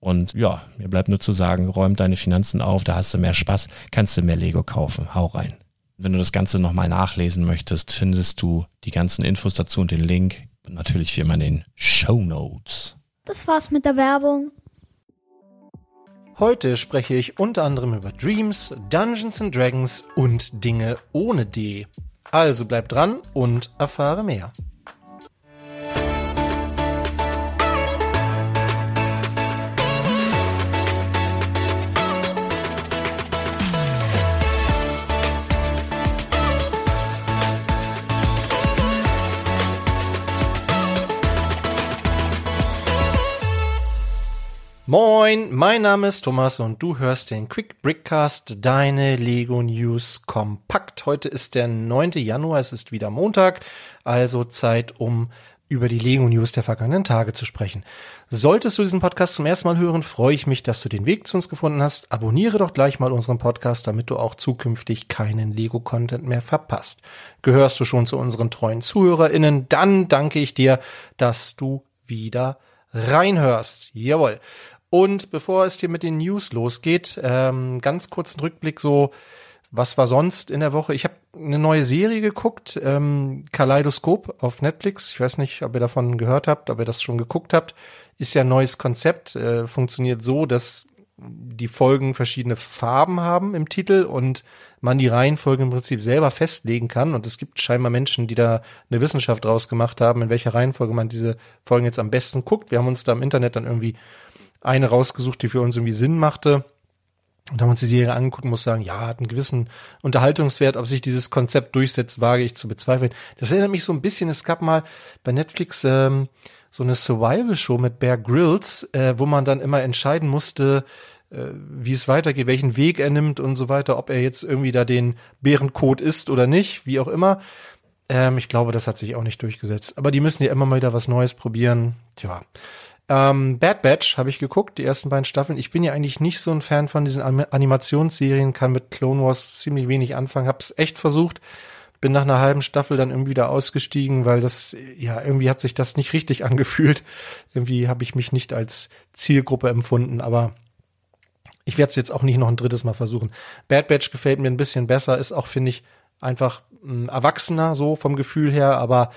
Und ja, mir bleibt nur zu sagen, räum deine Finanzen auf, da hast du mehr Spaß, kannst du mehr Lego kaufen. Hau rein. Wenn du das Ganze nochmal nachlesen möchtest, findest du die ganzen Infos dazu und den Link. Und natürlich wie immer in den Show Notes. Das war's mit der Werbung. Heute spreche ich unter anderem über Dreams, Dungeons and Dragons und Dinge ohne D. Also bleib dran und erfahre mehr. Moin, mein Name ist Thomas und du hörst den Quick Brickcast, deine Lego News kompakt. Heute ist der 9. Januar, es ist wieder Montag, also Zeit, um über die Lego News der vergangenen Tage zu sprechen. Solltest du diesen Podcast zum ersten Mal hören, freue ich mich, dass du den Weg zu uns gefunden hast. Abonniere doch gleich mal unseren Podcast, damit du auch zukünftig keinen Lego-Content mehr verpasst. Gehörst du schon zu unseren treuen ZuhörerInnen, dann danke ich dir, dass du wieder reinhörst. Jawohl. Und bevor es hier mit den News losgeht, ähm, ganz kurzen Rückblick so, was war sonst in der Woche? Ich habe eine neue Serie geguckt, ähm, Kaleidoskop auf Netflix. Ich weiß nicht, ob ihr davon gehört habt, ob ihr das schon geguckt habt. Ist ja ein neues Konzept, äh, funktioniert so, dass die Folgen verschiedene Farben haben im Titel und man die Reihenfolge im Prinzip selber festlegen kann. Und es gibt scheinbar Menschen, die da eine Wissenschaft draus gemacht haben, in welcher Reihenfolge man diese Folgen jetzt am besten guckt. Wir haben uns da im Internet dann irgendwie eine rausgesucht, die für uns irgendwie Sinn machte. Und haben uns die Serie angeguckt und muss sagen, ja, hat einen gewissen Unterhaltungswert. Ob sich dieses Konzept durchsetzt, wage ich zu bezweifeln. Das erinnert mich so ein bisschen, es gab mal bei Netflix ähm, so eine Survival-Show mit Bear Grylls, äh, wo man dann immer entscheiden musste, äh, wie es weitergeht, welchen Weg er nimmt und so weiter, ob er jetzt irgendwie da den Bärencode ist oder nicht, wie auch immer. Ähm, ich glaube, das hat sich auch nicht durchgesetzt. Aber die müssen ja immer mal wieder was Neues probieren. Tja. Ähm, Bad Batch habe ich geguckt, die ersten beiden Staffeln. Ich bin ja eigentlich nicht so ein Fan von diesen Animationsserien, kann mit Clone Wars ziemlich wenig anfangen, hab's echt versucht, bin nach einer halben Staffel dann irgendwie wieder ausgestiegen, weil das, ja, irgendwie hat sich das nicht richtig angefühlt. Irgendwie habe ich mich nicht als Zielgruppe empfunden, aber ich werde es jetzt auch nicht noch ein drittes Mal versuchen. Bad Batch gefällt mir ein bisschen besser, ist auch, finde ich, einfach ein Erwachsener so vom Gefühl her, aber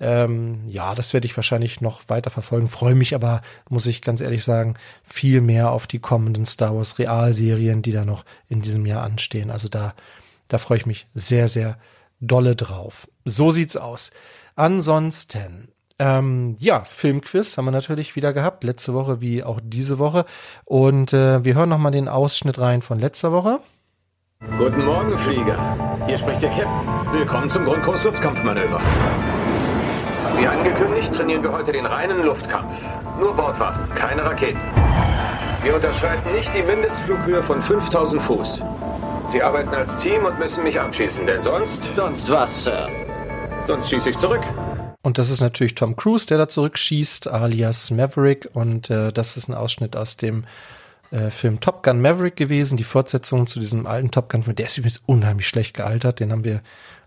ähm, ja, das werde ich wahrscheinlich noch weiter verfolgen. Freue mich aber, muss ich ganz ehrlich sagen, viel mehr auf die kommenden Star Wars Realserien, die da noch in diesem Jahr anstehen. Also da, da freue ich mich sehr, sehr dolle drauf. So sieht's aus. Ansonsten, ähm, ja, Filmquiz haben wir natürlich wieder gehabt, letzte Woche wie auch diese Woche. Und äh, wir hören noch mal den Ausschnitt rein von letzter Woche. Guten Morgen, Flieger. Hier spricht der Captain. Willkommen zum Grundkurs Luftkampfmanöver. Wie angekündigt, trainieren wir heute den reinen Luftkampf. Nur Bordwaffen, keine Raketen. Wir unterschreiten nicht die Mindestflughöhe von 5000 Fuß. Sie arbeiten als Team und müssen mich abschießen, denn sonst... Sonst was, Sir? Sonst schieße ich zurück. Und das ist natürlich Tom Cruise, der da zurückschießt, alias Maverick. Und äh, das ist ein Ausschnitt aus dem äh, Film Top Gun Maverick gewesen, die Fortsetzung zu diesem alten Top Gun Film. Der ist übrigens unheimlich schlecht gealtert. Den haben wir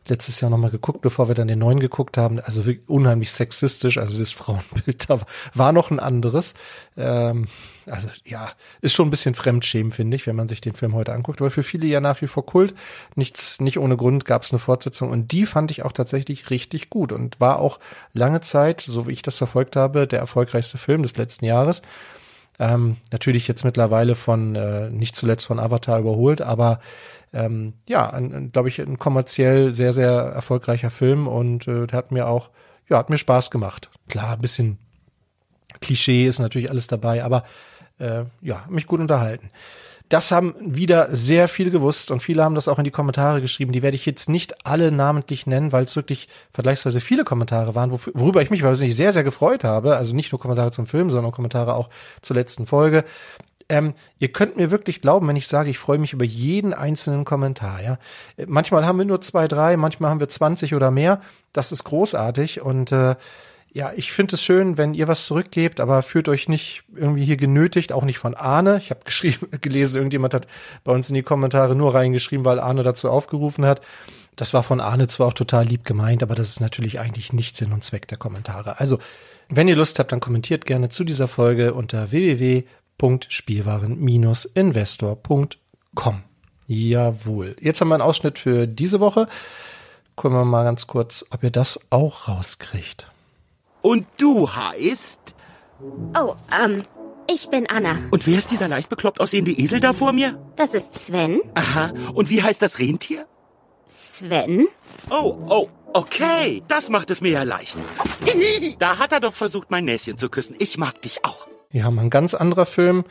letztes Jahr nochmal geguckt, bevor wir dann den neuen geguckt haben. Also unheimlich sexistisch. Also das Frauenbild da war noch ein anderes. Ähm, also ja, ist schon ein bisschen Fremdschämen, finde ich, wenn man sich den Film heute anguckt. Aber für viele ja nach wie vor Kult. Nichts, nicht ohne Grund gab es eine Fortsetzung. Und die fand ich auch tatsächlich richtig gut und war auch lange Zeit, so wie ich das verfolgt habe, der erfolgreichste Film des letzten Jahres. Ähm, natürlich jetzt mittlerweile von, äh, nicht zuletzt von Avatar überholt, aber ähm, ja, glaube ich, ein kommerziell sehr, sehr erfolgreicher Film und äh, der hat mir auch, ja, hat mir Spaß gemacht. Klar, ein bisschen Klischee ist natürlich alles dabei, aber äh, ja, mich gut unterhalten. Das haben wieder sehr viele gewusst und viele haben das auch in die Kommentare geschrieben. Die werde ich jetzt nicht alle namentlich nennen, weil es wirklich vergleichsweise viele Kommentare waren, worüber ich mich wahrscheinlich sehr, sehr gefreut habe. Also nicht nur Kommentare zum Film, sondern Kommentare auch zur letzten Folge. Ähm, ihr könnt mir wirklich glauben, wenn ich sage, ich freue mich über jeden einzelnen Kommentar. Ja, manchmal haben wir nur zwei, drei, manchmal haben wir 20 oder mehr. Das ist großartig und äh, ja, ich finde es schön, wenn ihr was zurückgebt, aber fühlt euch nicht irgendwie hier genötigt, auch nicht von Arne. Ich habe geschrieben, gelesen, irgendjemand hat bei uns in die Kommentare nur reingeschrieben, weil Arne dazu aufgerufen hat. Das war von Arne zwar auch total lieb gemeint, aber das ist natürlich eigentlich nicht Sinn und Zweck der Kommentare. Also, wenn ihr Lust habt, dann kommentiert gerne zu dieser Folge unter www.spielwaren-investor.com. Jawohl. Jetzt haben wir einen Ausschnitt für diese Woche. Gucken wir mal ganz kurz, ob ihr das auch rauskriegt. Und du heißt? Oh, ähm, ich bin Anna. Und wer ist dieser leicht bekloppt aussehende Esel da vor mir? Das ist Sven. Aha. Und wie heißt das Rentier? Sven? Oh, oh, okay. Das macht es mir ja leicht. Da hat er doch versucht, mein Näschen zu küssen. Ich mag dich auch. Wir haben ein ganz anderer Film.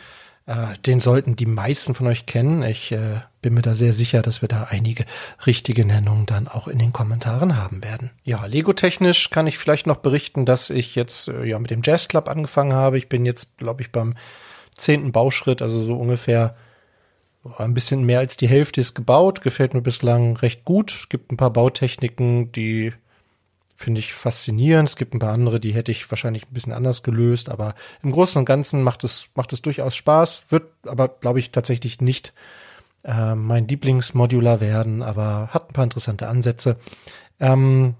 Äh, den sollten die meisten von euch kennen. Ich äh, bin mir da sehr sicher, dass wir da einige richtige Nennungen dann auch in den Kommentaren haben werden. Ja, Lego-technisch kann ich vielleicht noch berichten, dass ich jetzt äh, ja mit dem Jazz Club angefangen habe. Ich bin jetzt, glaube ich, beim zehnten Bauschritt, also so ungefähr ein bisschen mehr als die Hälfte ist gebaut. Gefällt mir bislang recht gut. Gibt ein paar Bautechniken, die finde ich faszinierend. Es gibt ein paar andere, die hätte ich wahrscheinlich ein bisschen anders gelöst, aber im Großen und Ganzen macht es, macht es durchaus Spaß, wird aber, glaube ich, tatsächlich nicht äh, mein Lieblingsmodular werden, aber hat ein paar interessante Ansätze. Ähm,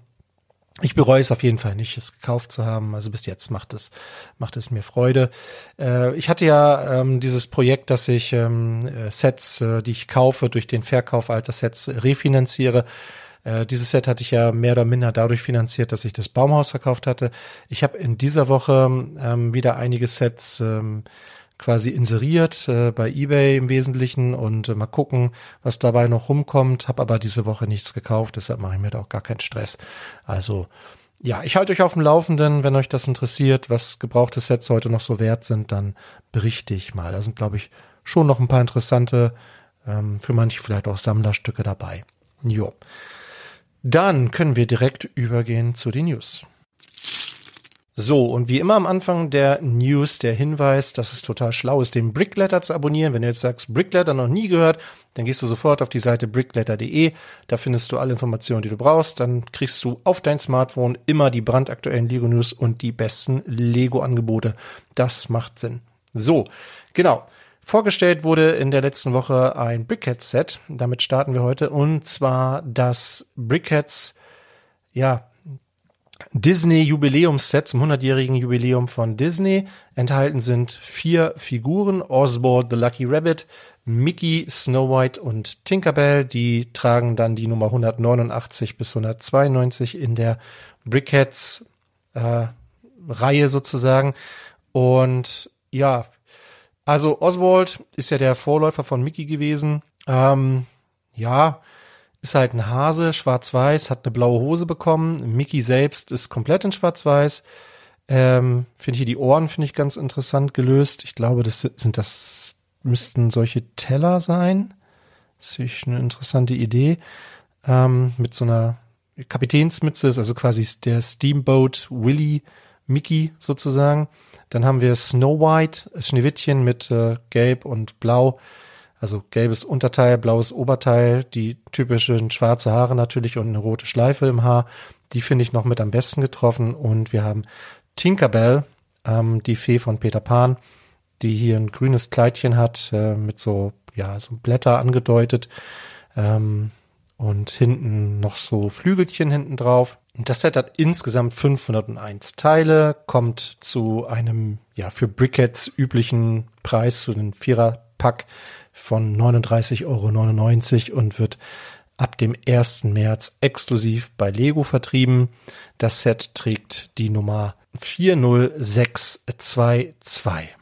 ich bereue es auf jeden Fall nicht, es gekauft zu haben. Also bis jetzt macht es, macht es mir Freude. Äh, ich hatte ja ähm, dieses Projekt, dass ich ähm, äh, Sets, äh, die ich kaufe, durch den Verkauf alter Sets refinanziere. Äh, dieses Set hatte ich ja mehr oder minder dadurch finanziert, dass ich das Baumhaus verkauft hatte. Ich habe in dieser Woche ähm, wieder einige Sets ähm, quasi inseriert äh, bei eBay im Wesentlichen und äh, mal gucken, was dabei noch rumkommt. Hab aber diese Woche nichts gekauft, deshalb mache ich mir da auch gar keinen Stress. Also ja, ich halte euch auf dem Laufenden, wenn euch das interessiert, was gebrauchte Sets heute noch so wert sind, dann berichte ich mal. Da sind, glaube ich, schon noch ein paar interessante, ähm, für manche vielleicht auch Sammlerstücke dabei. Jo. Dann können wir direkt übergehen zu den News. So, und wie immer am Anfang der News der Hinweis, dass es total schlau ist, den Brickletter zu abonnieren. Wenn du jetzt sagst, Brickletter noch nie gehört, dann gehst du sofort auf die Seite brickletter.de. Da findest du alle Informationen, die du brauchst. Dann kriegst du auf dein Smartphone immer die brandaktuellen Lego News und die besten Lego-Angebote. Das macht Sinn. So, genau. Vorgestellt wurde in der letzten Woche ein Brickheads-Set. Damit starten wir heute. Und zwar das Brickheads, ja, Disney Jubiläumsset zum 100-jährigen Jubiläum von Disney. Enthalten sind vier Figuren, Oswald the Lucky Rabbit, Mickey, Snow White und Tinkerbell. Die tragen dann die Nummer 189 bis 192 in der Brickheads äh, Reihe sozusagen. Und ja, also Oswald ist ja der Vorläufer von Mickey gewesen. Ähm, ja, ist halt ein Hase, schwarz-weiß, hat eine blaue Hose bekommen. Mickey selbst ist komplett in schwarz-weiß. Ähm, finde ich hier die Ohren finde ich ganz interessant gelöst. Ich glaube, das sind das müssten solche Teller sein. Das finde ich eine interessante Idee. Ähm, mit so einer Kapitänsmütze ist also quasi der Steamboat Willy Mickey sozusagen. Dann haben wir Snow White, Schneewittchen mit äh, Gelb und Blau. Also gelbes Unterteil, blaues Oberteil, die typischen schwarze Haare natürlich und eine rote Schleife im Haar. Die finde ich noch mit am besten getroffen. Und wir haben Tinkerbell, ähm, die Fee von Peter Pan, die hier ein grünes Kleidchen hat, äh, mit so, ja, so Blätter angedeutet. Ähm, und hinten noch so Flügelchen hinten drauf. Und das Set hat insgesamt 501 Teile, kommt zu einem, ja, für Brickheads üblichen Preis, zu einem Viererpack von 39,99 Euro und wird ab dem 1. März exklusiv bei Lego vertrieben. Das Set trägt die Nummer 40622.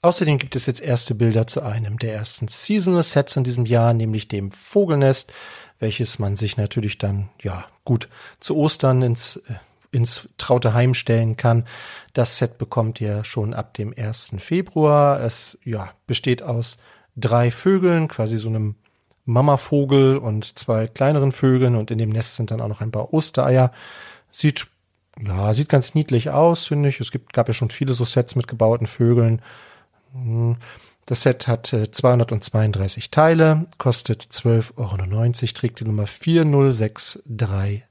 Außerdem gibt es jetzt erste Bilder zu einem der ersten Seasonal Sets in diesem Jahr, nämlich dem Vogelnest, welches man sich natürlich dann, ja, gut zu Ostern ins äh, ins traute Heim stellen kann. Das Set bekommt ihr schon ab dem 1. Februar. Es ja, besteht aus drei Vögeln, quasi so einem Mamavogel und zwei kleineren Vögeln und in dem Nest sind dann auch noch ein paar Ostereier. Sieht ja, sieht ganz niedlich aus, finde ich. Es gibt, gab ja schon viele so Sets mit gebauten Vögeln. Hm, das Set hat 232 äh, Teile, kostet 12,99 Euro, trägt die Nummer 40639.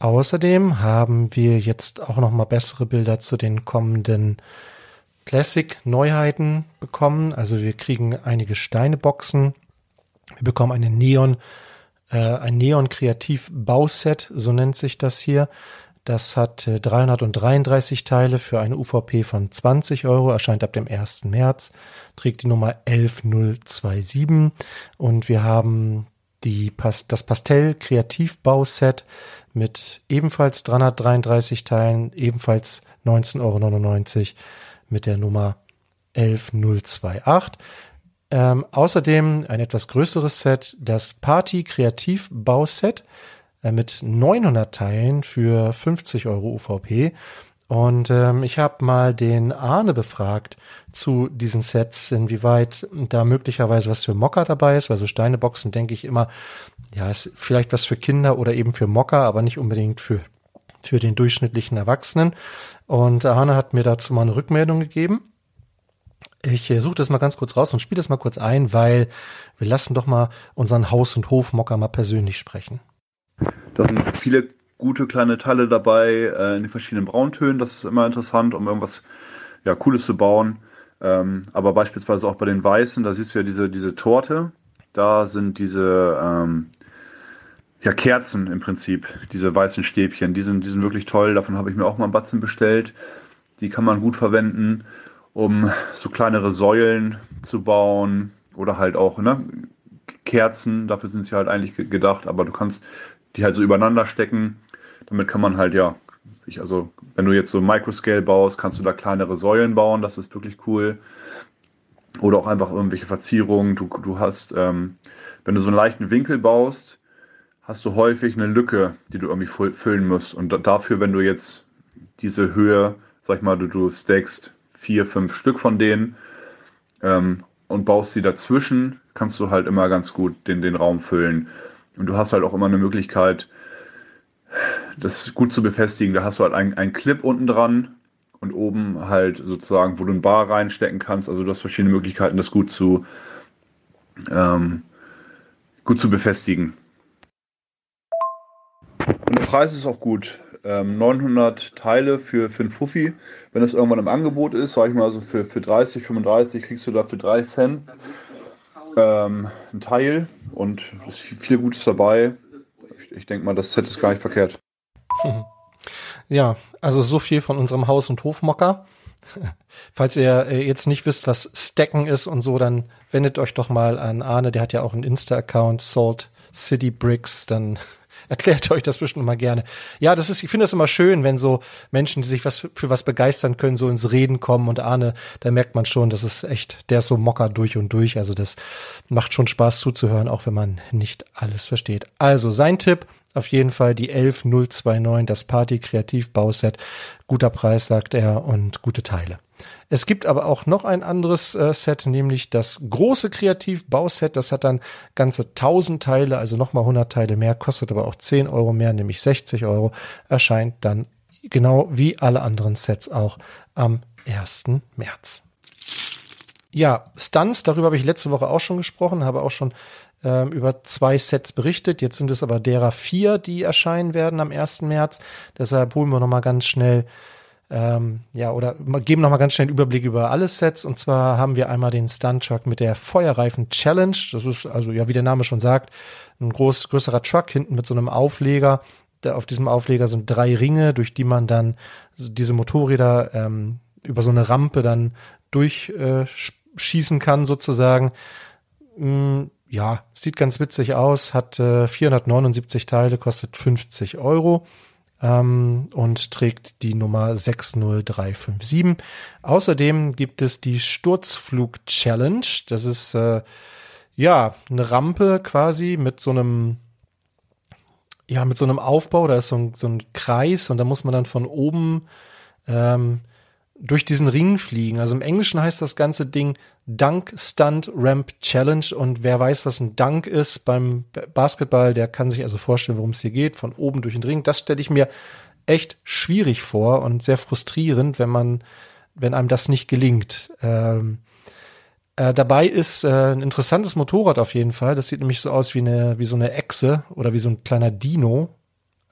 Außerdem haben wir jetzt auch noch mal bessere Bilder zu den kommenden Classic-Neuheiten bekommen. Also wir kriegen einige Steineboxen. Wir bekommen eine Neon, äh, ein Neon-Kreativ-Bauset, so nennt sich das hier. Das hat äh, 333 Teile für eine UVP von 20 Euro, erscheint ab dem 1. März, trägt die Nummer 11027 und wir haben die, das Pastell-Kreativbauset mit ebenfalls 333 Teilen, ebenfalls 19,99 Euro mit der Nummer 11028. Ähm, außerdem ein etwas größeres Set, das Party Kreativ Bauset äh, mit 900 Teilen für 50 Euro UVP. Und ähm, ich habe mal den Arne befragt zu diesen Sets, inwieweit da möglicherweise was für Mocker dabei ist, weil so Steineboxen denke ich immer, ja, ist vielleicht was für Kinder oder eben für Mocker, aber nicht unbedingt für, für den durchschnittlichen Erwachsenen. Und Arne hat mir dazu mal eine Rückmeldung gegeben. Ich äh, suche das mal ganz kurz raus und spiele das mal kurz ein, weil wir lassen doch mal unseren Haus- und Hofmocker mal persönlich sprechen. Da sind viele gute kleine Teile dabei äh, in den verschiedenen Brauntönen. Das ist immer interessant, um irgendwas ja, Cooles zu bauen. Ähm, aber beispielsweise auch bei den Weißen, da siehst du ja diese, diese Torte. Da sind diese ähm, ja, Kerzen im Prinzip, diese weißen Stäbchen. Die sind, die sind wirklich toll. Davon habe ich mir auch mal einen Batzen bestellt. Die kann man gut verwenden, um so kleinere Säulen zu bauen oder halt auch ne, Kerzen. Dafür sind sie halt eigentlich gedacht. Aber du kannst die halt so übereinander stecken damit kann man halt, ja, ich, also wenn du jetzt so Microscale baust, kannst du da kleinere Säulen bauen, das ist wirklich cool. Oder auch einfach irgendwelche Verzierungen. Du, du hast, ähm, wenn du so einen leichten Winkel baust, hast du häufig eine Lücke, die du irgendwie füllen musst. Und dafür, wenn du jetzt diese Höhe, sag ich mal, du, du stackst vier, fünf Stück von denen ähm, und baust sie dazwischen, kannst du halt immer ganz gut den, den Raum füllen. Und du hast halt auch immer eine Möglichkeit, das gut zu befestigen. Da hast du halt einen Clip unten dran und oben halt sozusagen, wo du ein Bar reinstecken kannst. Also du hast verschiedene Möglichkeiten, das gut zu, ähm, gut zu befestigen. Und der Preis ist auch gut. Ähm, 900 Teile für, für ein Fuffi. Wenn das irgendwann im Angebot ist, sag ich mal, so für, für 30, 35 kriegst du da für 3 Cent ähm, ein Teil und es ist viel Gutes dabei. Ich, ich denke mal, das Set ist gar nicht verkehrt. Ja, also so viel von unserem Haus- und Hofmocker. Falls ihr äh, jetzt nicht wisst, was Stacken ist und so, dann wendet euch doch mal an Arne, der hat ja auch einen Insta-Account, Salt City Bricks, dann erklärt euch das bestimmt mal gerne. Ja, das ist, ich finde das immer schön, wenn so Menschen, die sich was für was begeistern können, so ins Reden kommen und Arne, da merkt man schon, das ist echt, der ist so Mocker durch und durch. Also das macht schon Spaß zuzuhören, auch wenn man nicht alles versteht. Also sein Tipp, auf jeden Fall die 11029, das Party Kreativ Bauset. Guter Preis, sagt er, und gute Teile. Es gibt aber auch noch ein anderes äh, Set, nämlich das große Kreativ-Bauset. Das hat dann ganze 1000 Teile, also nochmal 100 Teile mehr, kostet aber auch 10 Euro mehr, nämlich 60 Euro. Erscheint dann genau wie alle anderen Sets auch am 1. März. Ja, Stunts, darüber habe ich letzte Woche auch schon gesprochen, habe auch schon ähm, über zwei Sets berichtet. Jetzt sind es aber derer vier, die erscheinen werden am 1. März. Deshalb holen wir nochmal ganz schnell ähm, ja, oder geben nochmal ganz schnell einen Überblick über alle Sets. Und zwar haben wir einmal den Stunt Truck mit der Feuerreifen Challenge. Das ist also, ja, wie der Name schon sagt, ein groß, größerer Truck hinten mit so einem Aufleger. Da, auf diesem Aufleger sind drei Ringe, durch die man dann diese Motorräder ähm, über so eine Rampe dann durchschießen äh, kann, sozusagen. Mm, ja, sieht ganz witzig aus, hat äh, 479 Teile, kostet 50 Euro ähm, und trägt die Nummer 60357. Außerdem gibt es die Sturzflug Challenge. Das ist äh, ja eine Rampe quasi mit so einem ja mit so einem Aufbau. Da ist so ein, so ein Kreis und da muss man dann von oben ähm, durch diesen Ring fliegen. Also im Englischen heißt das ganze Ding Dunk Stunt Ramp Challenge und wer weiß, was ein Dunk ist beim Basketball, der kann sich also vorstellen, worum es hier geht, von oben durch den Ring. Das stelle ich mir echt schwierig vor und sehr frustrierend, wenn man, wenn einem das nicht gelingt. Ähm, äh, dabei ist äh, ein interessantes Motorrad auf jeden Fall. Das sieht nämlich so aus wie eine, wie so eine Echse oder wie so ein kleiner Dino.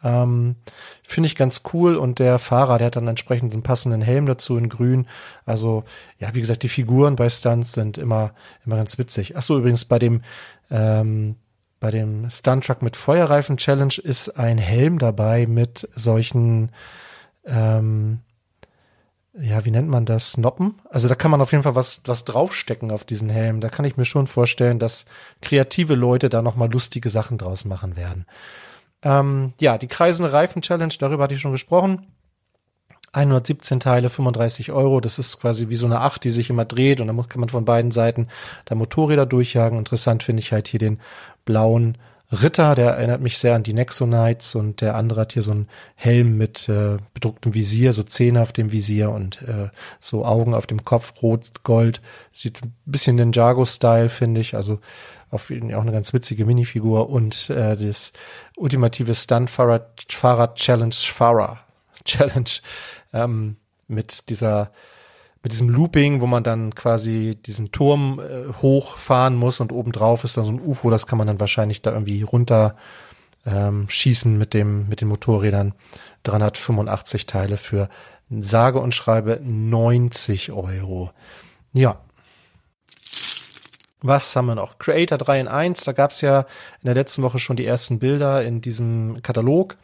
Ähm, Finde ich ganz cool und der Fahrer, der hat dann entsprechend einen passenden Helm dazu in grün. Also, ja, wie gesagt, die Figuren bei Stunts sind immer, immer ganz witzig. Ach so, übrigens bei dem, ähm, bei dem Stunt Truck mit Feuerreifen Challenge ist ein Helm dabei mit solchen, ähm, ja, wie nennt man das? Noppen? Also da kann man auf jeden Fall was, was draufstecken auf diesen Helm. Da kann ich mir schon vorstellen, dass kreative Leute da nochmal lustige Sachen draus machen werden. Ähm, ja, die kreisende Reifen-Challenge, darüber hatte ich schon gesprochen. 117 Teile, 35 Euro. Das ist quasi wie so eine Acht, die sich immer dreht und da kann man von beiden Seiten da Motorräder durchjagen. Interessant finde ich halt hier den blauen Ritter, der erinnert mich sehr an die Nexonites und der andere hat hier so einen Helm mit äh, bedrucktem Visier, so Zähne auf dem Visier und äh, so Augen auf dem Kopf, rot, gold. Sieht ein bisschen den Jago-Style, finde ich. Also auf jeden Fall auch eine ganz witzige Minifigur und äh, das ultimative Stunt-Fahrer Challenge Fahrer Challenge ähm, mit dieser mit diesem Looping, wo man dann quasi diesen Turm äh, hochfahren muss und obendrauf ist dann so ein UFO, das kann man dann wahrscheinlich da irgendwie runter ähm, schießen mit dem mit den Motorrädern. 385 Teile für sage und schreibe 90 Euro. Ja, was haben wir noch? Creator 3 in 1, da gab's ja in der letzten Woche schon die ersten Bilder in diesem Katalog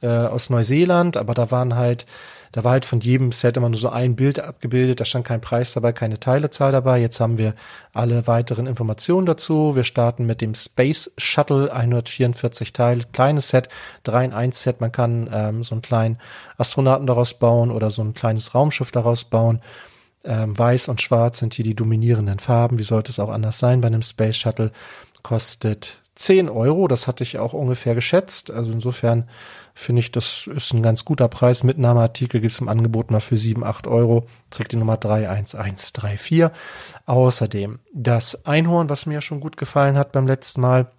äh, aus Neuseeland, aber da waren halt, da war halt von jedem Set immer nur so ein Bild abgebildet, da stand kein Preis dabei, keine Teilezahl dabei. Jetzt haben wir alle weiteren Informationen dazu. Wir starten mit dem Space Shuttle, 144 Teile, kleines Set, 3 in 1 Set. Man kann ähm, so einen kleinen Astronauten daraus bauen oder so ein kleines Raumschiff daraus bauen. Ähm, Weiß und Schwarz sind hier die dominierenden Farben. Wie sollte es auch anders sein bei einem Space Shuttle? kostet 10 Euro. Das hatte ich auch ungefähr geschätzt. Also insofern finde ich, das ist ein ganz guter Preis. Mitnahmeartikel gibt es im Angebot mal für 7, 8 Euro. Trägt die Nummer 31134. Außerdem das Einhorn, was mir schon gut gefallen hat beim letzten Mal.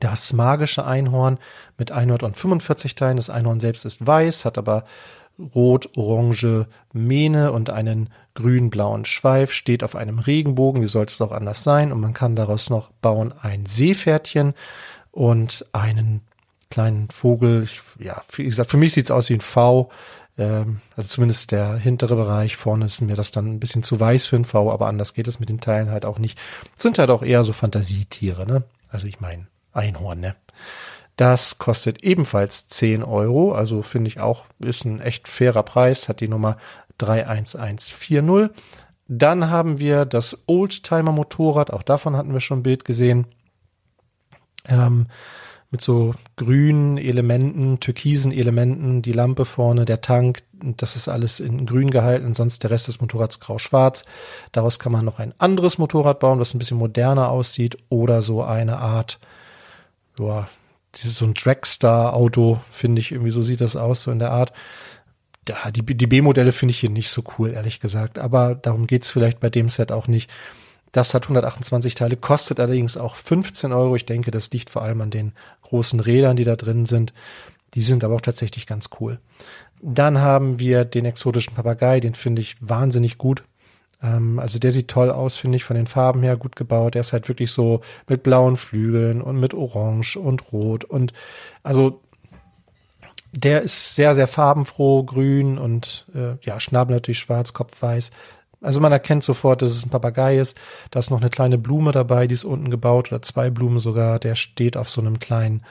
Das magische Einhorn mit 145 Teilen. Das Einhorn selbst ist weiß, hat aber rot-orange Mähne und einen grün-blauen Schweif, steht auf einem Regenbogen, wie sollte es auch anders sein, und man kann daraus noch bauen ein Seepferdchen und einen kleinen Vogel. Ich, ja, wie gesagt, für mich sieht's aus wie ein V. Ähm, also zumindest der hintere Bereich. Vorne ist mir das dann ein bisschen zu weiß für ein V, aber anders geht es mit den Teilen halt auch nicht. Sind halt auch eher so Fantasietiere, ne? Also ich meine Einhorn, ne? Das kostet ebenfalls 10 Euro, also finde ich auch, ist ein echt fairer Preis, hat die Nummer 31140. Dann haben wir das Oldtimer Motorrad, auch davon hatten wir schon ein Bild gesehen. Ähm, mit so grünen Elementen, türkisen Elementen, die Lampe vorne, der Tank, das ist alles in grün gehalten, sonst der Rest des Motorrads grau-schwarz. Daraus kann man noch ein anderes Motorrad bauen, was ein bisschen moderner aussieht oder so eine Art, ja, dieses so ein Dragstar-Auto, finde ich, irgendwie so sieht das aus, so in der Art. Ja, die, die B-Modelle finde ich hier nicht so cool, ehrlich gesagt. Aber darum geht's vielleicht bei dem Set auch nicht. Das hat 128 Teile, kostet allerdings auch 15 Euro. Ich denke, das liegt vor allem an den großen Rädern, die da drin sind. Die sind aber auch tatsächlich ganz cool. Dann haben wir den exotischen Papagei, den finde ich wahnsinnig gut. Ähm, also der sieht toll aus, finde ich, von den Farben her gut gebaut. Der ist halt wirklich so mit blauen Flügeln und mit Orange und Rot und also der ist sehr, sehr farbenfroh, grün und äh, ja, Schnabel natürlich schwarz, Kopf weiß. Also man erkennt sofort, dass es ein Papagei ist. Da ist noch eine kleine Blume dabei, die ist unten gebaut oder zwei Blumen sogar. Der steht auf so einem kleinen,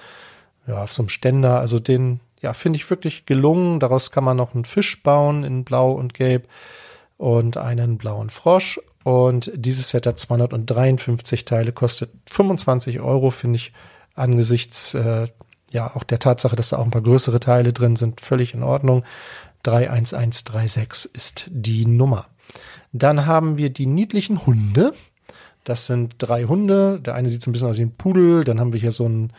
ja, auf so einem Ständer. Also den, ja, finde ich wirklich gelungen. Daraus kann man noch einen Fisch bauen in Blau und Gelb und einen blauen Frosch. Und dieses Set hat 253 Teile, kostet 25 Euro, finde ich angesichts äh, ja auch der Tatsache, dass da auch ein paar größere Teile drin sind, völlig in Ordnung. 31136 ist die Nummer. Dann haben wir die niedlichen Hunde. Das sind drei Hunde. Der eine sieht so ein bisschen aus wie ein Pudel. Dann haben wir hier so ein,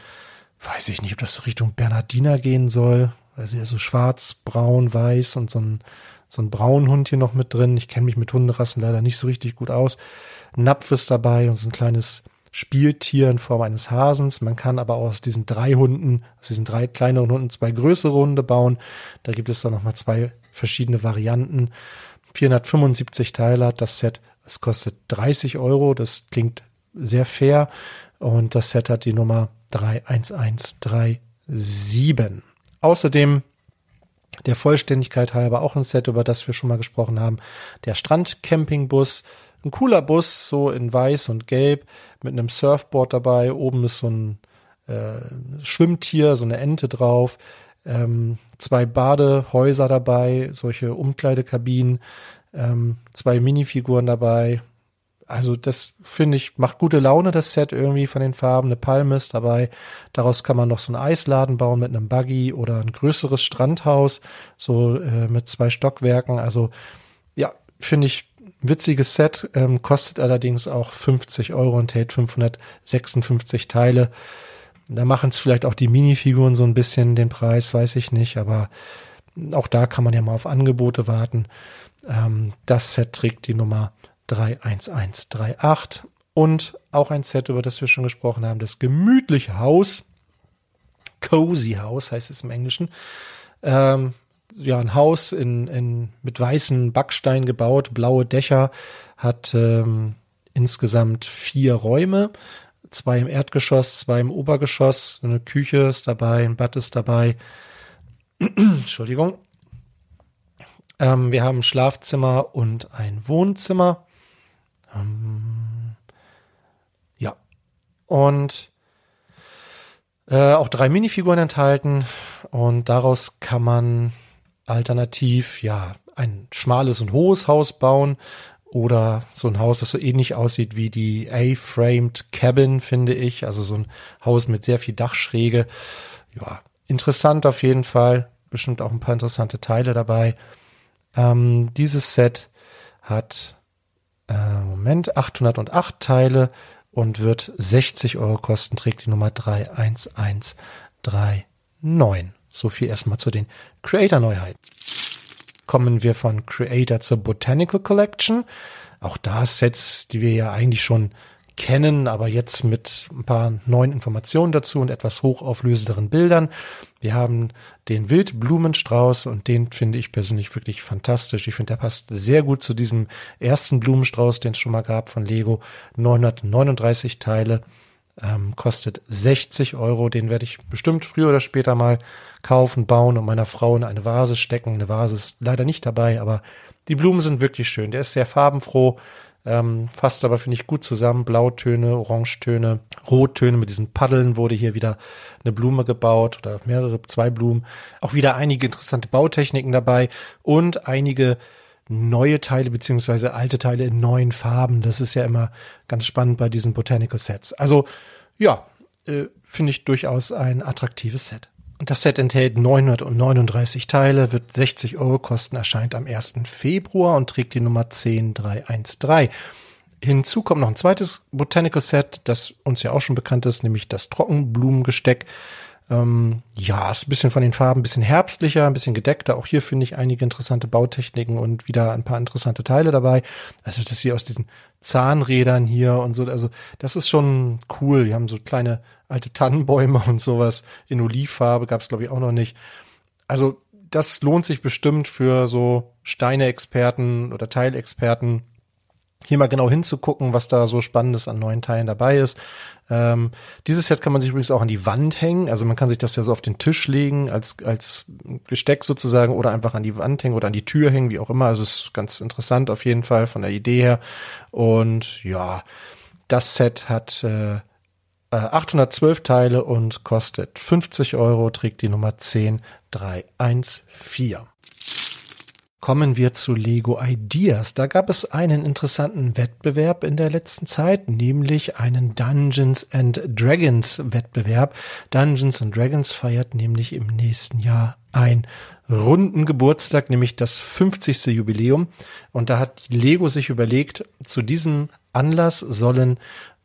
weiß ich nicht, ob das so Richtung Bernardiner gehen soll. Also hier so schwarz, braun, weiß und so ein so ein Braunhund hier noch mit drin. Ich kenne mich mit Hunderassen leider nicht so richtig gut aus. Napf ist dabei und so ein kleines Spieltier in Form eines Hasens. Man kann aber auch aus diesen drei Hunden, aus diesen drei kleineren Hunden zwei größere Hunde bauen. Da gibt es dann nochmal zwei verschiedene Varianten. 475 Teile hat das Set. Es kostet 30 Euro. Das klingt sehr fair. Und das Set hat die Nummer 31137. Außerdem der Vollständigkeit halber auch ein Set, über das wir schon mal gesprochen haben. Der Strandcampingbus, ein cooler Bus, so in weiß und gelb, mit einem Surfboard dabei. Oben ist so ein äh, Schwimmtier, so eine Ente drauf. Ähm, zwei Badehäuser dabei, solche Umkleidekabinen, ähm, zwei Minifiguren dabei, also das finde ich, macht gute Laune, das Set irgendwie von den Farben. Eine Palme ist dabei. Daraus kann man noch so einen Eisladen bauen mit einem Buggy oder ein größeres Strandhaus, so äh, mit zwei Stockwerken. Also ja, finde ich witziges Set, ähm, kostet allerdings auch 50 Euro und hält 556 Teile. Da machen es vielleicht auch die Minifiguren so ein bisschen den Preis, weiß ich nicht, aber auch da kann man ja mal auf Angebote warten. Ähm, das Set trägt die Nummer 31138 und auch ein Set, über das wir schon gesprochen haben, das gemütliche Haus. Cozy House heißt es im Englischen. Ähm, ja, ein Haus in, in, mit weißen Backstein gebaut, blaue Dächer, hat ähm, insgesamt vier Räume, zwei im Erdgeschoss, zwei im Obergeschoss, eine Küche ist dabei, ein Bad ist dabei. Entschuldigung. Ähm, wir haben ein Schlafzimmer und ein Wohnzimmer. Ähm, ja. Und äh, auch drei Minifiguren enthalten. Und daraus kann man alternativ, ja, ein schmales und hohes Haus bauen. Oder so ein Haus, das so ähnlich aussieht wie die A-Framed Cabin, finde ich. Also so ein Haus mit sehr viel Dachschräge. Ja, interessant auf jeden Fall. Bestimmt auch ein paar interessante Teile dabei. Ähm, dieses Set hat äh, Moment, 808 Teile und wird 60 Euro kosten, trägt die Nummer 31139. So viel erstmal zu den Creator-Neuheiten. Kommen wir von Creator zur Botanical Collection. Auch da Sets, die wir ja eigentlich schon kennen, aber jetzt mit ein paar neuen Informationen dazu und etwas hochauflösenderen Bildern. Wir haben den Wildblumenstrauß und den finde ich persönlich wirklich fantastisch. Ich finde, der passt sehr gut zu diesem ersten Blumenstrauß, den es schon mal gab von Lego. 939 Teile, ähm, kostet 60 Euro. Den werde ich bestimmt früher oder später mal kaufen, bauen und meiner Frau in eine Vase stecken. Eine Vase ist leider nicht dabei, aber die Blumen sind wirklich schön. Der ist sehr farbenfroh ähm, fasst aber, finde ich, gut zusammen. Blautöne, Orangetöne, Rottöne. Mit diesen Paddeln wurde hier wieder eine Blume gebaut oder mehrere, zwei Blumen. Auch wieder einige interessante Bautechniken dabei und einige neue Teile beziehungsweise alte Teile in neuen Farben. Das ist ja immer ganz spannend bei diesen Botanical Sets. Also ja, äh, finde ich durchaus ein attraktives Set. Das Set enthält 939 Teile, wird 60 Euro kosten, erscheint am 1. Februar und trägt die Nummer 10313. Hinzu kommt noch ein zweites Botanical Set, das uns ja auch schon bekannt ist, nämlich das Trockenblumengesteck. Ähm, ja, ist ein bisschen von den Farben, ein bisschen herbstlicher, ein bisschen gedeckter. Auch hier finde ich einige interessante Bautechniken und wieder ein paar interessante Teile dabei. Also das hier aus diesen Zahnrädern hier und so. Also das ist schon cool. Die haben so kleine alte Tannenbäume und sowas. In Olivfarbe gab es, glaube ich, auch noch nicht. Also das lohnt sich bestimmt für so Steine-Experten oder Teilexperten, hier mal genau hinzugucken, was da so Spannendes an neuen Teilen dabei ist. Ähm, dieses Set kann man sich übrigens auch an die Wand hängen. Also man kann sich das ja so auf den Tisch legen als, als Gesteck sozusagen oder einfach an die Wand hängen oder an die Tür hängen, wie auch immer. Also es ist ganz interessant auf jeden Fall von der Idee her. Und ja, das Set hat äh, 812 äh, Teile und kostet 50 Euro, trägt die Nummer 10314. Kommen wir zu Lego Ideas. Da gab es einen interessanten Wettbewerb in der letzten Zeit, nämlich einen Dungeons and Dragons Wettbewerb. Dungeons and Dragons feiert nämlich im nächsten Jahr ein runden Geburtstag, nämlich das 50. Jubiläum. Und da hat Lego sich überlegt, zu diesem Anlass sollen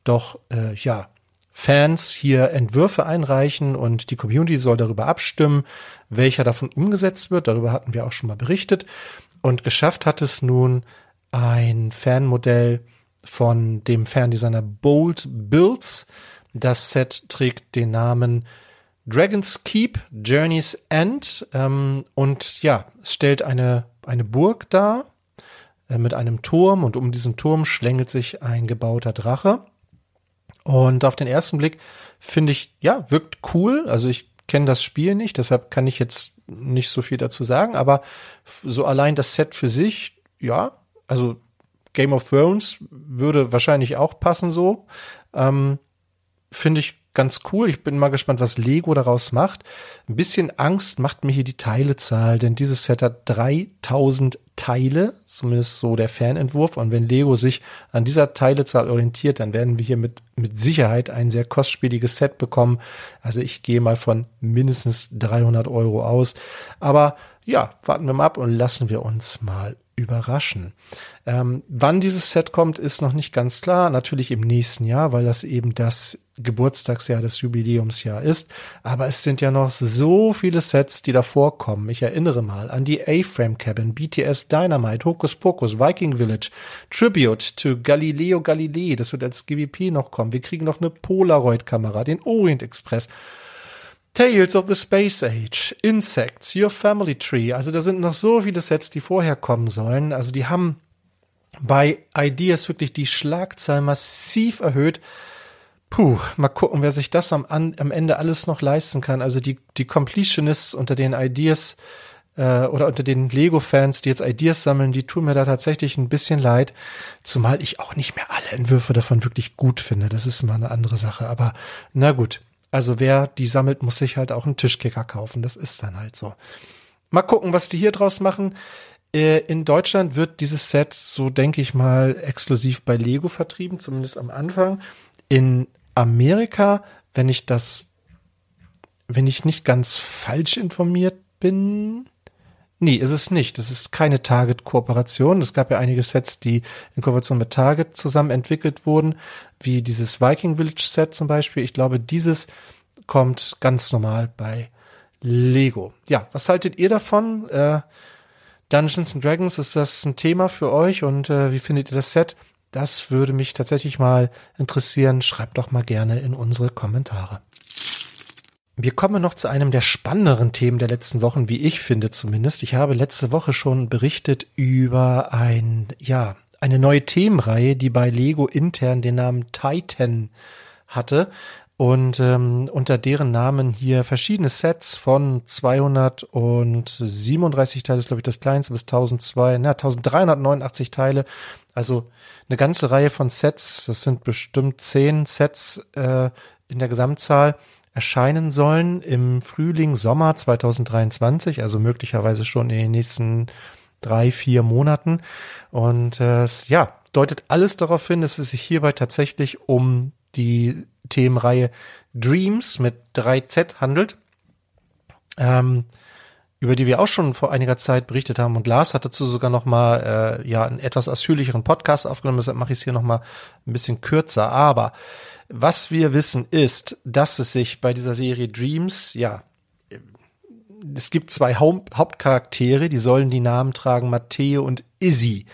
doch äh, ja Fans hier Entwürfe einreichen und die Community soll darüber abstimmen, welcher davon umgesetzt wird. Darüber hatten wir auch schon mal berichtet. Und geschafft hat es nun ein Fanmodell von dem Ferndesigner Bold Builds. Das Set trägt den Namen Dragon's Keep, Journey's End ähm, und ja, es stellt eine, eine Burg dar äh, mit einem Turm und um diesen Turm schlängelt sich ein gebauter Drache. Und auf den ersten Blick finde ich, ja, wirkt cool. Also ich kenne das Spiel nicht, deshalb kann ich jetzt nicht so viel dazu sagen, aber so allein das Set für sich, ja, also Game of Thrones würde wahrscheinlich auch passen so. Ähm, finde ich ganz cool. Ich bin mal gespannt, was Lego daraus macht. Ein bisschen Angst macht mir hier die Teilezahl, denn dieses Set hat 3000 Teile, zumindest so der Fanentwurf. Und wenn Lego sich an dieser Teilezahl orientiert, dann werden wir hier mit, mit Sicherheit ein sehr kostspieliges Set bekommen. Also ich gehe mal von mindestens 300 Euro aus. Aber ja, warten wir mal ab und lassen wir uns mal überraschen. Ähm, wann dieses Set kommt, ist noch nicht ganz klar. Natürlich im nächsten Jahr, weil das eben das Geburtstagsjahr des Jubiläumsjahr ist. Aber es sind ja noch so viele Sets, die davor kommen. Ich erinnere mal an die A-Frame Cabin, BTS Dynamite, Hocus Pocus, Viking Village, Tribute to Galileo Galilei. Das wird als GWP noch kommen. Wir kriegen noch eine Polaroid-Kamera, den Orient Express. Tales of the Space Age, Insects, Your Family Tree. Also da sind noch so viele Sets, die vorher kommen sollen. Also die haben bei Ideas wirklich die Schlagzahl massiv erhöht. Puh, mal gucken, wer sich das am, am Ende alles noch leisten kann. Also die, die Completionists unter den Ideas äh, oder unter den Lego-Fans, die jetzt Ideas sammeln, die tun mir da tatsächlich ein bisschen leid. Zumal ich auch nicht mehr alle Entwürfe davon wirklich gut finde. Das ist mal eine andere Sache. Aber na gut, also wer die sammelt, muss sich halt auch einen Tischkicker kaufen. Das ist dann halt so. Mal gucken, was die hier draus machen. Äh, in Deutschland wird dieses Set, so denke ich mal, exklusiv bei Lego vertrieben, zumindest am Anfang. In Amerika, wenn ich das, wenn ich nicht ganz falsch informiert bin, Nee, ist es nicht. Das ist keine Target-Kooperation. Es gab ja einige Sets, die in Kooperation mit Target zusammen entwickelt wurden, wie dieses Viking Village Set zum Beispiel. Ich glaube, dieses kommt ganz normal bei Lego. Ja, was haltet ihr davon? Äh, Dungeons and Dragons, ist das ein Thema für euch und äh, wie findet ihr das Set? Das würde mich tatsächlich mal interessieren. Schreibt doch mal gerne in unsere Kommentare. Wir kommen noch zu einem der spannenderen Themen der letzten Wochen, wie ich finde zumindest. Ich habe letzte Woche schon berichtet über ein, ja, eine neue Themenreihe, die bei Lego intern den Namen Titan hatte und ähm, unter deren Namen hier verschiedene Sets von 237 Teile ist glaube ich das kleinste bis 1002, na 1389 Teile, also eine ganze Reihe von Sets, das sind bestimmt zehn Sets äh, in der Gesamtzahl erscheinen sollen im Frühling, Sommer 2023, also möglicherweise schon in den nächsten drei, vier Monaten. Und äh, ja, deutet alles darauf hin, dass es sich hierbei tatsächlich um die Themenreihe Dreams mit 3Z handelt, ähm, über die wir auch schon vor einiger Zeit berichtet haben. Und Lars hat dazu sogar noch mal äh, ja einen etwas ausführlicheren Podcast aufgenommen. Deshalb mache ich es hier noch mal ein bisschen kürzer. Aber was wir wissen ist, dass es sich bei dieser Serie Dreams, ja, es gibt zwei Hauptcharaktere, die sollen die Namen tragen, Matteo und Izzy.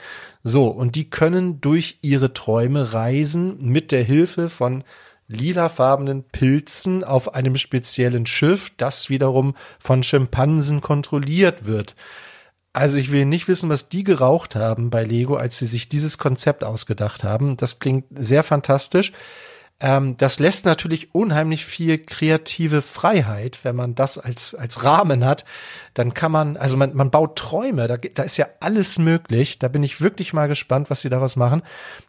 So, und die können durch ihre Träume reisen mit der Hilfe von lilafarbenen Pilzen auf einem speziellen Schiff, das wiederum von Schimpansen kontrolliert wird. Also ich will nicht wissen, was die geraucht haben bei Lego, als sie sich dieses Konzept ausgedacht haben. Das klingt sehr fantastisch. Ähm, das lässt natürlich unheimlich viel kreative Freiheit, wenn man das als, als Rahmen hat. Dann kann man, also man, man baut Träume, da, da ist ja alles möglich. Da bin ich wirklich mal gespannt, was sie daraus machen.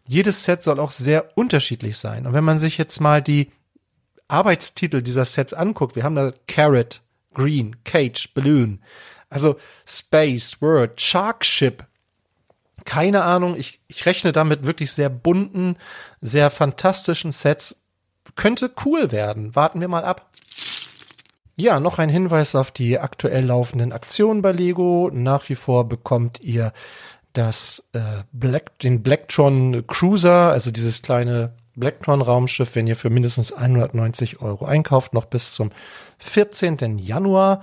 Jedes Set soll auch sehr unterschiedlich sein. Und wenn man sich jetzt mal die Arbeitstitel dieser Sets anguckt, wir haben da Carrot, Green, Cage, Balloon, also Space, Word, Shark Ship, keine Ahnung, ich, ich rechne damit wirklich sehr bunten, sehr fantastischen Sets. Könnte cool werden. Warten wir mal ab. Ja, noch ein Hinweis auf die aktuell laufenden Aktionen bei Lego. Nach wie vor bekommt ihr das äh, Black, den Blacktron Cruiser, also dieses kleine Blacktron Raumschiff, wenn ihr für mindestens 190 Euro einkauft, noch bis zum 14. Januar.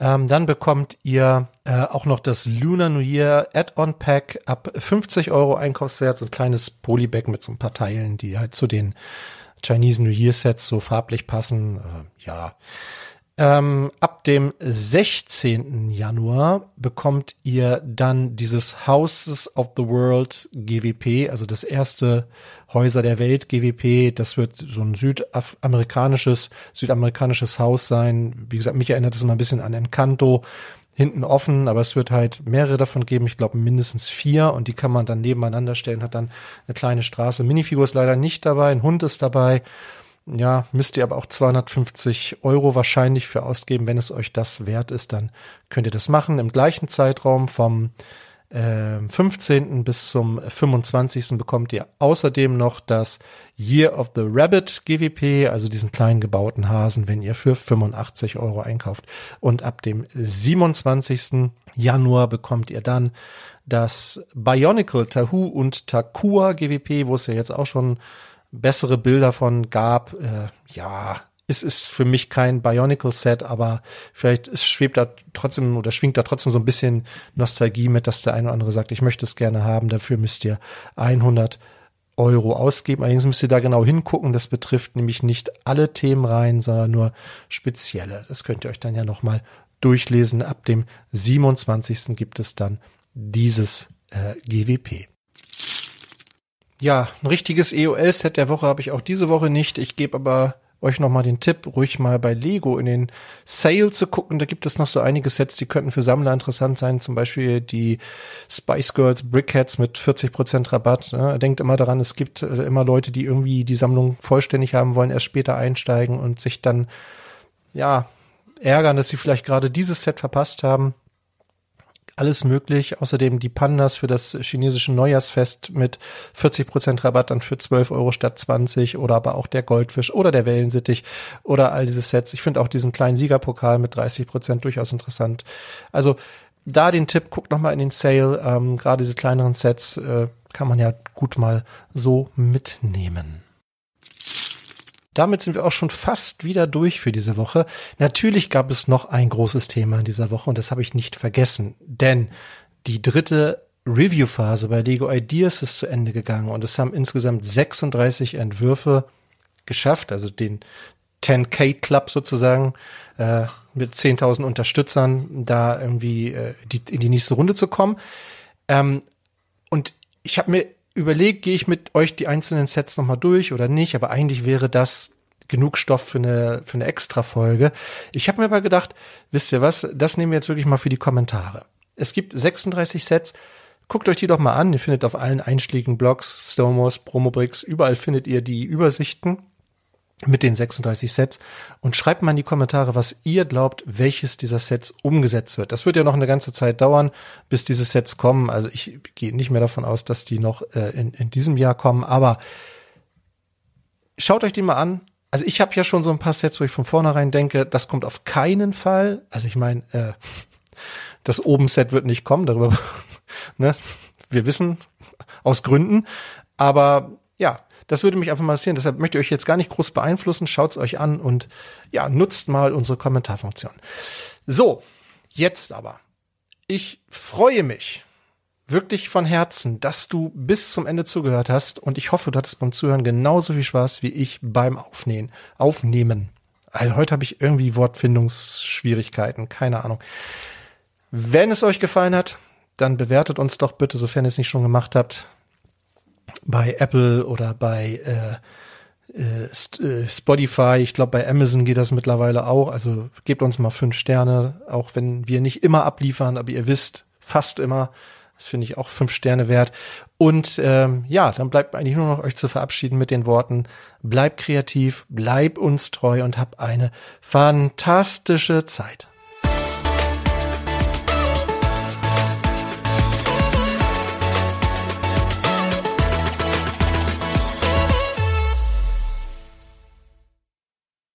Ähm, dann bekommt ihr äh, auch noch das Lunar New Year Add-on Pack ab 50 Euro Einkaufswert, so ein kleines Polybag mit so ein paar Teilen, die halt zu den Chinese New Year Sets so farblich passen. Äh, ja. Ähm, ab dem 16. Januar bekommt ihr dann dieses Houses of the World GWP, also das erste Häuser der Welt GWP. Das wird so ein südamerikanisches, südamerikanisches Haus sein. Wie gesagt, mich erinnert es immer ein bisschen an Encanto. Hinten offen, aber es wird halt mehrere davon geben. Ich glaube mindestens vier und die kann man dann nebeneinander stellen. Hat dann eine kleine Straße. Minifigur ist leider nicht dabei. Ein Hund ist dabei. Ja, müsst ihr aber auch 250 Euro wahrscheinlich für ausgeben. Wenn es euch das wert ist, dann könnt ihr das machen. Im gleichen Zeitraum vom äh, 15. bis zum 25. bekommt ihr außerdem noch das Year of the Rabbit GWP, also diesen kleinen gebauten Hasen, wenn ihr für 85 Euro einkauft. Und ab dem 27. Januar bekommt ihr dann das Bionicle Tahu und Takua GWP, wo es ja jetzt auch schon bessere Bilder von gab. Äh, ja, es ist für mich kein Bionicle Set, aber vielleicht schwebt da trotzdem oder schwingt da trotzdem so ein bisschen Nostalgie mit, dass der eine oder andere sagt, ich möchte es gerne haben. Dafür müsst ihr 100 Euro ausgeben. Allerdings müsst ihr da genau hingucken. Das betrifft nämlich nicht alle Themen rein, sondern nur spezielle. Das könnt ihr euch dann ja nochmal durchlesen. Ab dem 27. gibt es dann dieses äh, GWP. Ja, ein richtiges EOL-Set der Woche habe ich auch diese Woche nicht. Ich gebe aber euch nochmal den Tipp, ruhig mal bei Lego in den Sale zu gucken. Da gibt es noch so einige Sets, die könnten für Sammler interessant sein. Zum Beispiel die Spice Girls Brickheads mit 40% Rabatt. Ne? Denkt immer daran, es gibt äh, immer Leute, die irgendwie die Sammlung vollständig haben wollen, erst später einsteigen und sich dann, ja, ärgern, dass sie vielleicht gerade dieses Set verpasst haben alles möglich. Außerdem die Pandas für das chinesische Neujahrsfest mit 40 Prozent Rabatt dann für 12 Euro statt 20 oder aber auch der Goldfisch oder der Wellensittich oder all diese Sets. Ich finde auch diesen kleinen Siegerpokal mit 30 Prozent durchaus interessant. Also da den Tipp, guckt noch mal in den Sale. Ähm, Gerade diese kleineren Sets äh, kann man ja gut mal so mitnehmen. Damit sind wir auch schon fast wieder durch für diese Woche. Natürlich gab es noch ein großes Thema in dieser Woche und das habe ich nicht vergessen, denn die dritte Review-Phase bei Lego Ideas ist zu Ende gegangen und es haben insgesamt 36 Entwürfe geschafft, also den 10K Club sozusagen äh, mit 10.000 Unterstützern da irgendwie äh, die, in die nächste Runde zu kommen. Ähm, und ich habe mir überlegt, gehe ich mit euch die einzelnen Sets nochmal durch oder nicht, aber eigentlich wäre das genug Stoff für eine, für eine Extra-Folge. Ich habe mir aber gedacht, wisst ihr was, das nehmen wir jetzt wirklich mal für die Kommentare. Es gibt 36 Sets, guckt euch die doch mal an, ihr findet auf allen einschlägigen Blogs, Stomos, Promobricks, überall findet ihr die Übersichten mit den 36 Sets und schreibt mal in die Kommentare, was ihr glaubt, welches dieser Sets umgesetzt wird. Das wird ja noch eine ganze Zeit dauern, bis diese Sets kommen. Also ich gehe nicht mehr davon aus, dass die noch äh, in, in diesem Jahr kommen, aber schaut euch die mal an. Also ich habe ja schon so ein paar Sets, wo ich von vornherein denke, das kommt auf keinen Fall. Also ich meine, äh, das Oben-Set wird nicht kommen, darüber, ne, wir wissen aus Gründen. Aber ja, das würde mich einfach mal interessieren. Deshalb möchte ich euch jetzt gar nicht groß beeinflussen. Schaut es euch an und ja, nutzt mal unsere Kommentarfunktion. So, jetzt aber. Ich freue mich wirklich von Herzen, dass du bis zum Ende zugehört hast und ich hoffe, du hattest beim Zuhören genauso viel Spaß wie ich beim Aufnehmen. Aufnehmen. Also heute habe ich irgendwie Wortfindungsschwierigkeiten, keine Ahnung. Wenn es euch gefallen hat, dann bewertet uns doch bitte, sofern ihr es nicht schon gemacht habt, bei Apple oder bei äh, äh, äh, Spotify, ich glaube bei Amazon geht das mittlerweile auch. Also gebt uns mal fünf Sterne, auch wenn wir nicht immer abliefern, aber ihr wisst, fast immer. Das finde ich auch fünf Sterne wert. Und ähm, ja, dann bleibt eigentlich nur noch euch zu verabschieden mit den Worten, bleibt kreativ, bleibt uns treu und habt eine fantastische Zeit.